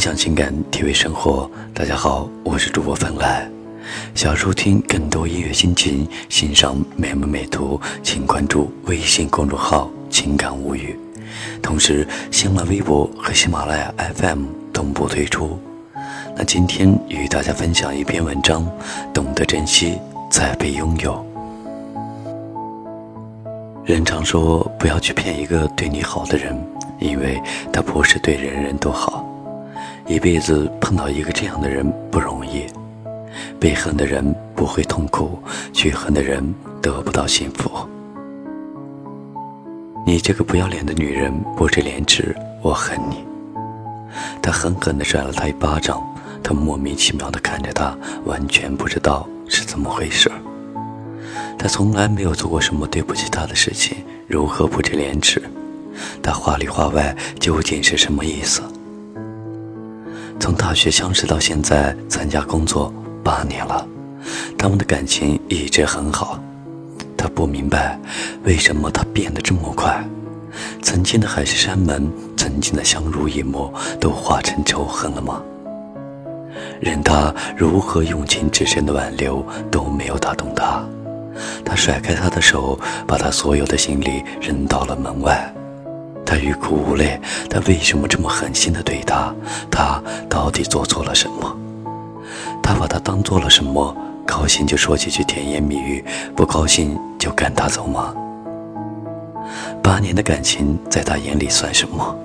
享情感，体味生活。大家好，我是主播芬来。想要收听更多音乐心情，欣赏美文美图，请关注微信公众号“情感物语”。同时，新浪微博和喜马拉雅 FM 同步推出。那今天与大家分享一篇文章：懂得珍惜，才配拥有。人常说，不要去骗一个对你好的人，因为他不是对人人都好。一辈子碰到一个这样的人不容易。被恨的人不会痛苦，去恨的人得不到幸福。你这个不要脸的女人，不知廉耻，我恨你。他狠狠地甩了他一巴掌，他莫名其妙地看着他，完全不知道是怎么回事。他从来没有做过什么对不起他的事情，如何不知廉耻？他话里话外究竟是什么意思？从大学相识到现在参加工作八年了，他们的感情一直很好。他不明白，为什么他变得这么快？曾经的海誓山盟，曾经的相濡以沫，都化成仇恨了吗？任他如何用情至深的挽留，都没有打动他。他甩开他的手，把他所有的行李扔到了门外。他欲哭无泪，他为什么这么狠心的对他？他到底做错了什么？他把他当做了什么？高兴就说几句甜言蜜语，不高兴就赶他走吗？八年的感情在他眼里算什么？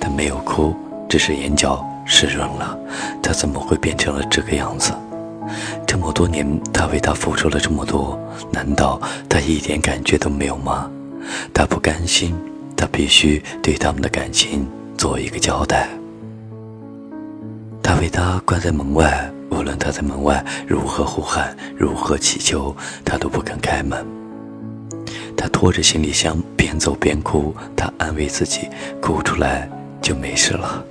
他没有哭，只是眼角湿润了。他怎么会变成了这个样子？这么多年，他为他付出了这么多，难道他一点感觉都没有吗？他不甘心。他必须对他们的感情做一个交代。他为他关在门外，无论他在门外如何呼喊、如何祈求，他都不肯开门。他拖着行李箱边走边哭，他安慰自己，哭出来就没事了。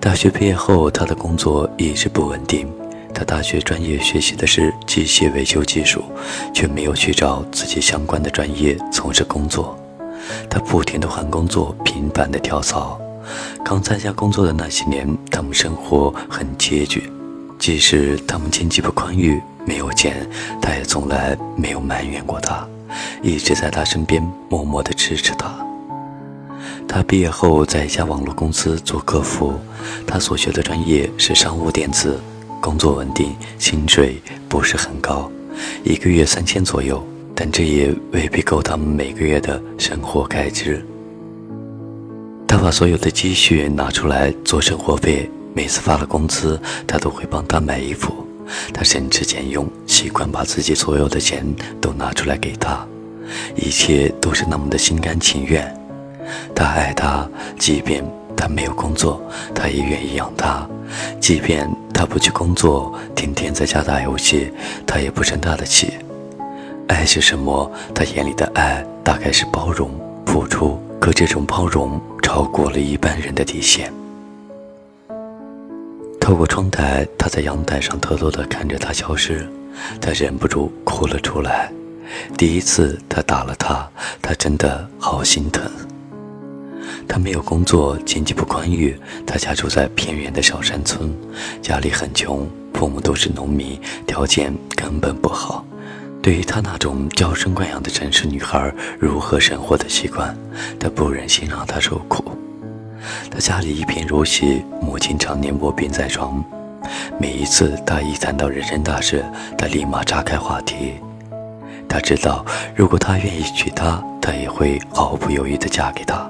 大学毕业后，他的工作一直不稳定。他大学专业学习的是机械维修技术，却没有去找自己相关的专业从事工作。他不停地换工作，频繁的跳槽。刚参加工作的那些年，他们生活很拮据。即使他们经济不宽裕，没有钱，他也从来没有埋怨过他，一直在他身边默默的支持他。他毕业后在一家网络公司做客服，他所学的专业是商务电子，工作稳定，薪水不是很高，一个月三千左右。但这也未必够他们每个月的生活开支。他把所有的积蓄拿出来做生活费，每次发了工资，他都会帮他买衣服。他省吃俭用，习惯把自己所有的钱都拿出来给他，一切都是那么的心甘情愿。他爱他，即便他没有工作，他也愿意养他；即便他不去工作，天天在家打游戏，他也不生他的气。爱是什么？他眼里的爱大概是包容、付出，可这种包容超过了一般人的底线。透过窗台，他在阳台上偷偷地看着他消失，他忍不住哭了出来。第一次他打了他，他真的好心疼。他没有工作，经济不宽裕，他家住在偏远的小山村，家里很穷，父母都是农民，条件根本不好。对于她那种娇生惯养的城市女孩如何生活的习惯，他不忍心让她受苦。他家里一贫如洗，母亲常年卧病在床。每一次他一谈到人生大事，他立马岔开话题。他知道，如果他愿意娶她，他也会毫不犹豫地嫁给他。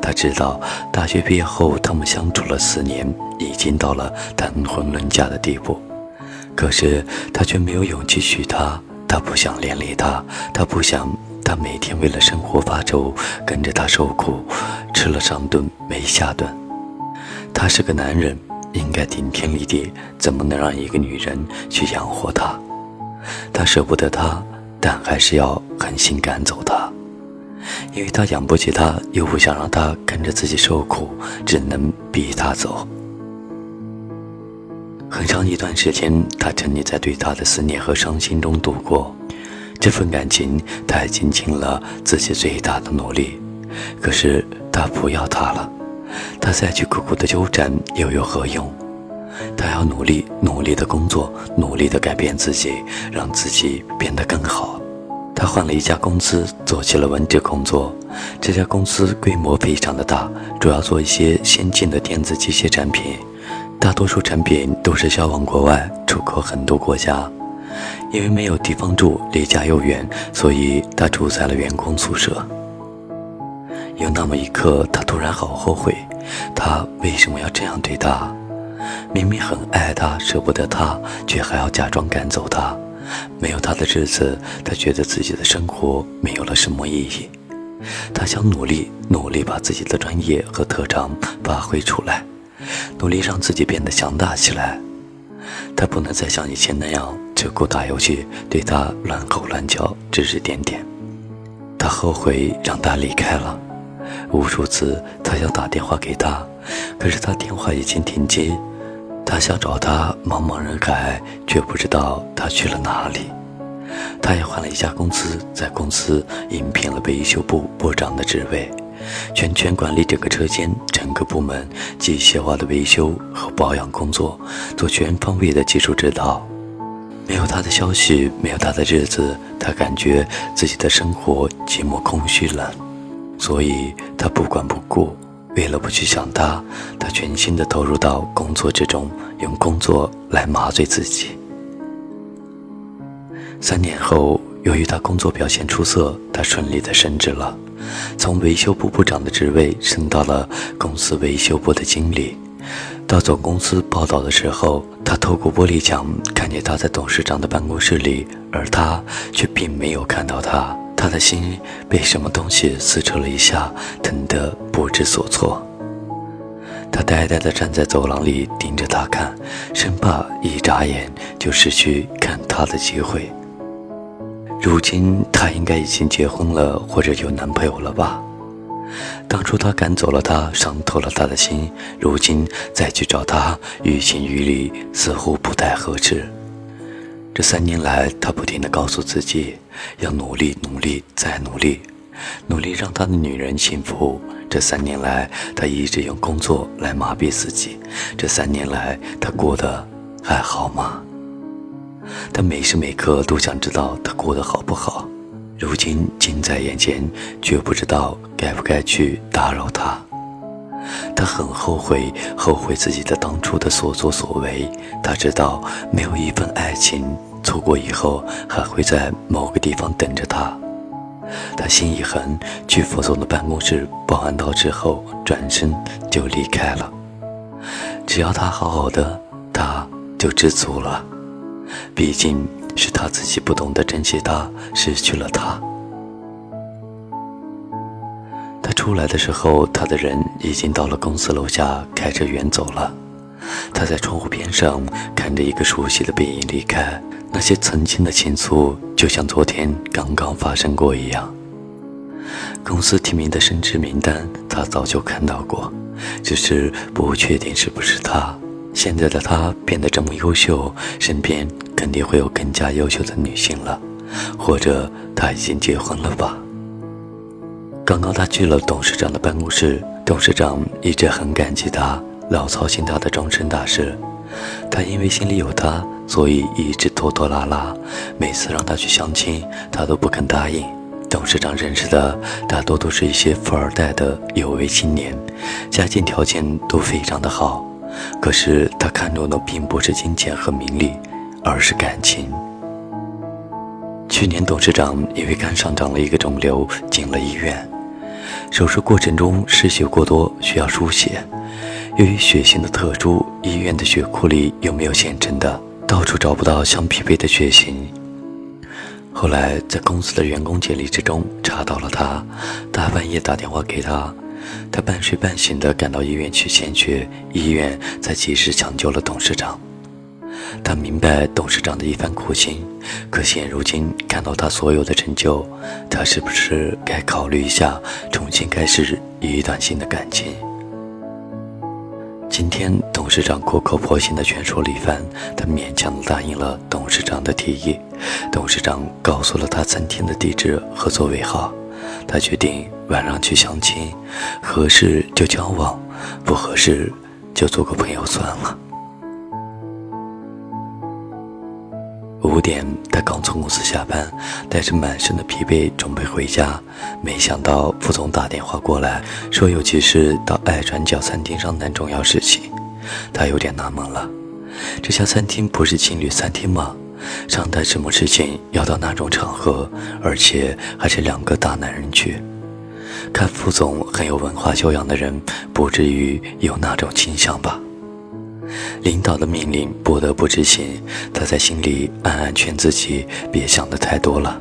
他知道，大学毕业后他们相处了四年，已经到了谈婚论嫁的地步，可是他却没有勇气娶她。他不想连累他，他不想他每天为了生活发愁，跟着他受苦，吃了上顿没下顿。他是个男人，应该顶天立地，怎么能让一个女人去养活他？他舍不得他，但还是要狠心赶走他，因为他养不起他，又不想让他跟着自己受苦，只能逼他走。很长一段时间，他沉溺在对他的思念和伤心中度过。这份感情，他已经尽了自己最大的努力，可是他不要他了。他再去苦苦的纠缠又有何用？他要努力努力的工作，努力的改变自己，让自己变得更好。他换了一家公司，做起了文职工作。这家公司规模非常的大，主要做一些先进的电子机械产品，大多数产品都是销往国外，出口很多国家。因为没有地方住，离家又远，所以他住在了员工宿舍。有那么一刻，他突然好后悔，他为什么要这样对他？明明很爱他，舍不得他，却还要假装赶走他。没有他的日子，他觉得自己的生活没有了什么意义。他想努力，努力把自己的专业和特长发挥出来，努力让自己变得强大起来。他不能再像以前那样只顾打游戏，对他乱吼乱叫，指指点点。他后悔让他离开了，无数次他想打电话给他，可是他电话已经停机。他想找他，茫茫人海，却不知道他去了哪里。他也换了一家公司，在公司应聘了维修部部长的职位，全权管理整个车间、整个部门机械化的维修和保养工作，做全方位的技术指导。没有他的消息，没有他的日子，他感觉自己的生活寂寞空虚了，所以他不管不顾。为了不去想他，他全心的投入到工作之中，用工作来麻醉自己。三年后，由于他工作表现出色，他顺利的升职了，从维修部部长的职位升到了公司维修部的经理。到总公司报道的时候，他透过玻璃墙看见他在董事长的办公室里，而他却并没有看到他。他的心被什么东西撕扯了一下，疼得不知所措。他呆呆地站在走廊里，盯着他看，生怕一眨眼就失去看他的机会。如今他应该已经结婚了，或者有男朋友了吧？当初他赶走了他，伤透了他的心，如今再去找他，于情于理，似乎不太合适。这三年来，他不停地告诉自己，要努力、努力、再努力，努力让他的女人幸福。这三年来，他一直用工作来麻痹自己。这三年来，他过得还好吗？他每时每刻都想知道他过得好不好。如今近在眼前，却不知道该不该去打扰他。他很后悔，后悔自己的当初的所作所为。他知道，没有一份爱情，错过以后还会在某个地方等着他。他心一横，去傅总的办公室报完到之后，转身就离开了。只要他好好的，他就知足了。毕竟是他自己不懂得珍惜他，失去了他。出来的时候，他的人已经到了公司楼下，开车远走了。他在窗户边上看着一个熟悉的背影离开，那些曾经的情愫就像昨天刚刚发生过一样。公司提名的升职名单，他早就看到过，只是不确定是不是他。现在的他变得这么优秀，身边肯定会有更加优秀的女性了，或者他已经结婚了吧。刚刚他去了董事长的办公室，董事长一直很感激他，老操心他的终身大事。他因为心里有他，所以一直拖拖拉拉。每次让他去相亲，他都不肯答应。董事长认识的大多都是一些富二代的有为青年，家境条件都非常的好。可是他看中的并不是金钱和名利，而是感情。去年董事长因为肝上长了一个肿瘤，进了医院。手术过程中失血过多，需要输血。由于血型的特殊，医院的血库里又没有现成的，到处找不到相匹配的血型。后来在公司的员工简历之中查到了他，大半夜打电话给他，他半睡半醒的赶到医院去献血，医院才及时抢救了董事长。他明白董事长的一番苦心，可现如今看到他所有的成就，他是不是该考虑一下重新开始一段新的感情？今天董事长苦口婆心的劝说李帆，他勉强答应了董事长的提议。董事长告诉了他餐厅的地址和座位号，他决定晚上去相亲，合适就交往，不合适就做个朋友算了。五点，他刚从公司下班，带着满身的疲惫准备回家，没想到副总打电话过来，说有急事到爱转角餐厅上谈重要事情。他有点纳闷了，这家餐厅不是情侣餐厅吗？上谈什么事情要到那种场合，而且还是两个大男人去？看副总很有文化修养的人，不至于有那种倾向吧？领导的命令不得不执行，他在心里暗暗劝自己别想的太多了。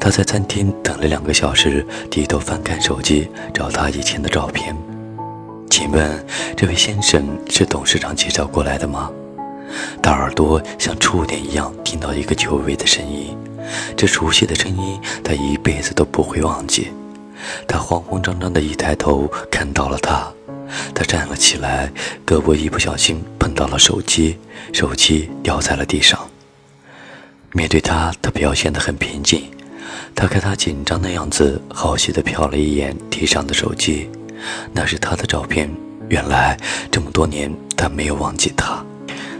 他在餐厅等了两个小时，低头翻看手机，找他以前的照片。请问，这位先生是董事长介绍过来的吗？他耳朵像触电一样听到一个久违的声音，这熟悉的声音他一辈子都不会忘记。他慌慌张张的一抬头，看到了他。他站了起来，胳膊一不小心碰到了手机，手机掉在了地上。面对他，他表现得很平静。他看他紧张的样子，好奇地瞟了一眼地上的手机，那是他的照片。原来这么多年，他没有忘记他。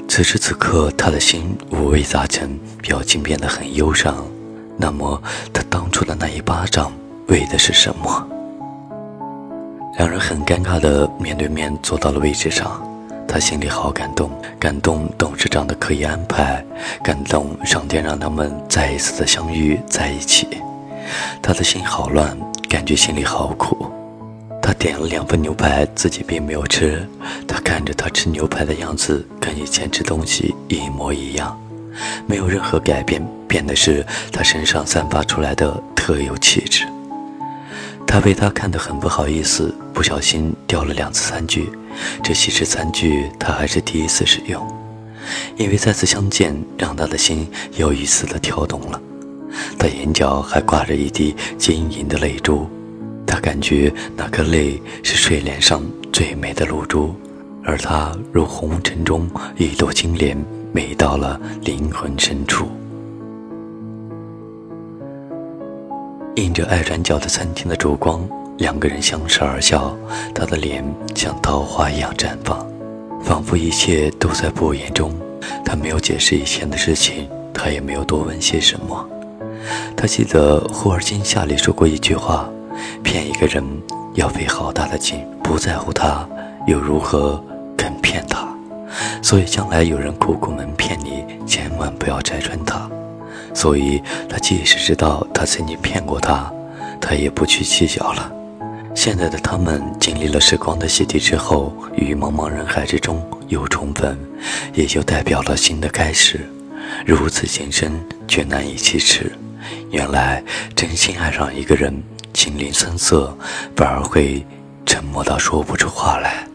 此时此刻，他的心五味杂陈，表情变得很忧伤。那么，他当初的那一巴掌，为的是什么？两人很尴尬的面对面坐到了位置上，他心里好感动，感动董事长的刻意安排，感动上天让他们再一次的相遇在一起。他的心好乱，感觉心里好苦。他点了两份牛排，自己并没有吃。他看着他吃牛排的样子，跟以前吃东西一模一样，没有任何改变，变的是他身上散发出来的特有气质。他被他看得很不好意思，不小心掉了两次餐具。这西式餐具他还是第一次使用，因为再次相见让他的心又一次的跳动了。他眼角还挂着一滴晶莹的泪珠，他感觉那颗泪是睡莲上最美的露珠，而他如红尘中一朵金莲，美到了灵魂深处。映着爱转角的餐厅的烛光，两个人相视而笑。他的脸像桃花一样绽放，仿佛一切都在不言中。他没有解释以前的事情，他也没有多问些什么。他记得《忽而今夏》里说过一句话：“骗一个人要费好大的劲，不在乎他又如何肯骗他？所以将来有人苦苦蒙骗你，千万不要拆穿他。”所以，他即使知道他曾经骗过他，他也不去计较了。现在的他们经历了时光的洗涤之后，于茫茫人海之中又重逢，也就代表了新的开始。如此情深，却难以启齿。原来，真心爱上一个人，心灵酸涩，反而会沉默到说不出话来。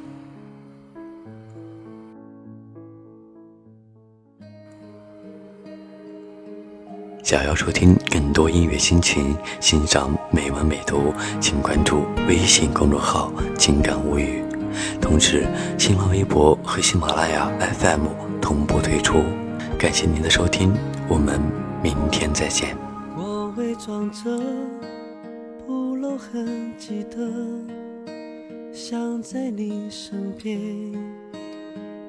想要收听更多音乐心情，欣赏美文美图，请关注微信公众号“情感物语”。同时，新浪微博和喜马拉雅 FM 同步推出。感谢您的收听，我们明天再见。我伪装着我很记得，想在你身边，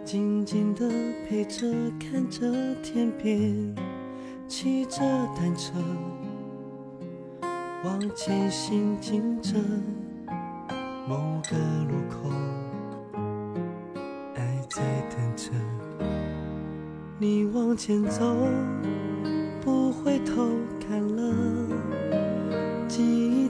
静静的陪着，看着天边。骑着单车往前行进着，某个路口，爱在等着你往前走，不回头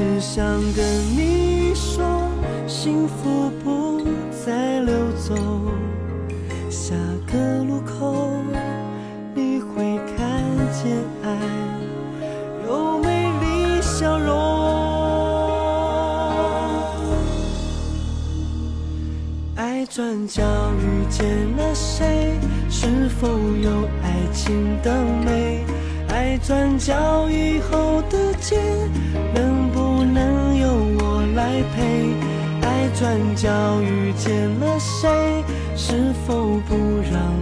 只想跟你说幸福不再溜走下个路口你会看见爱有美丽笑容爱转角遇见了谁是否有爱情的美爱转角以后的街爱转角遇见了谁？是否不让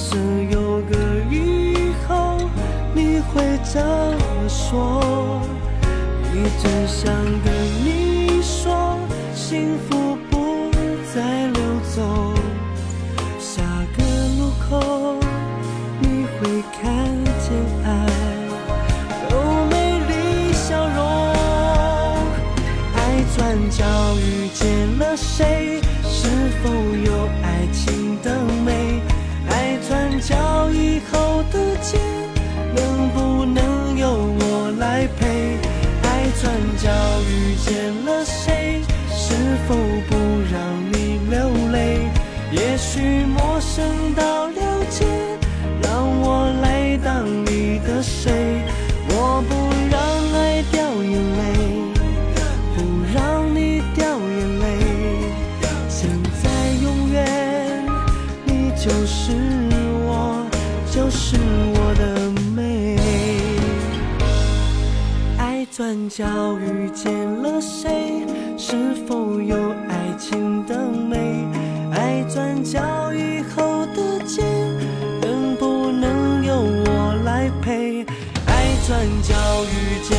是有个以后，你会怎么说？一直想跟你说，幸福等到了解，让我来当你的谁？我不让爱掉眼泪。不让你掉眼泪。现在永远，你就是我，就是我的美。爱转角遇见了谁？是否有爱情的美？爱转角以后的街，能不能由我来陪？爱转角遇见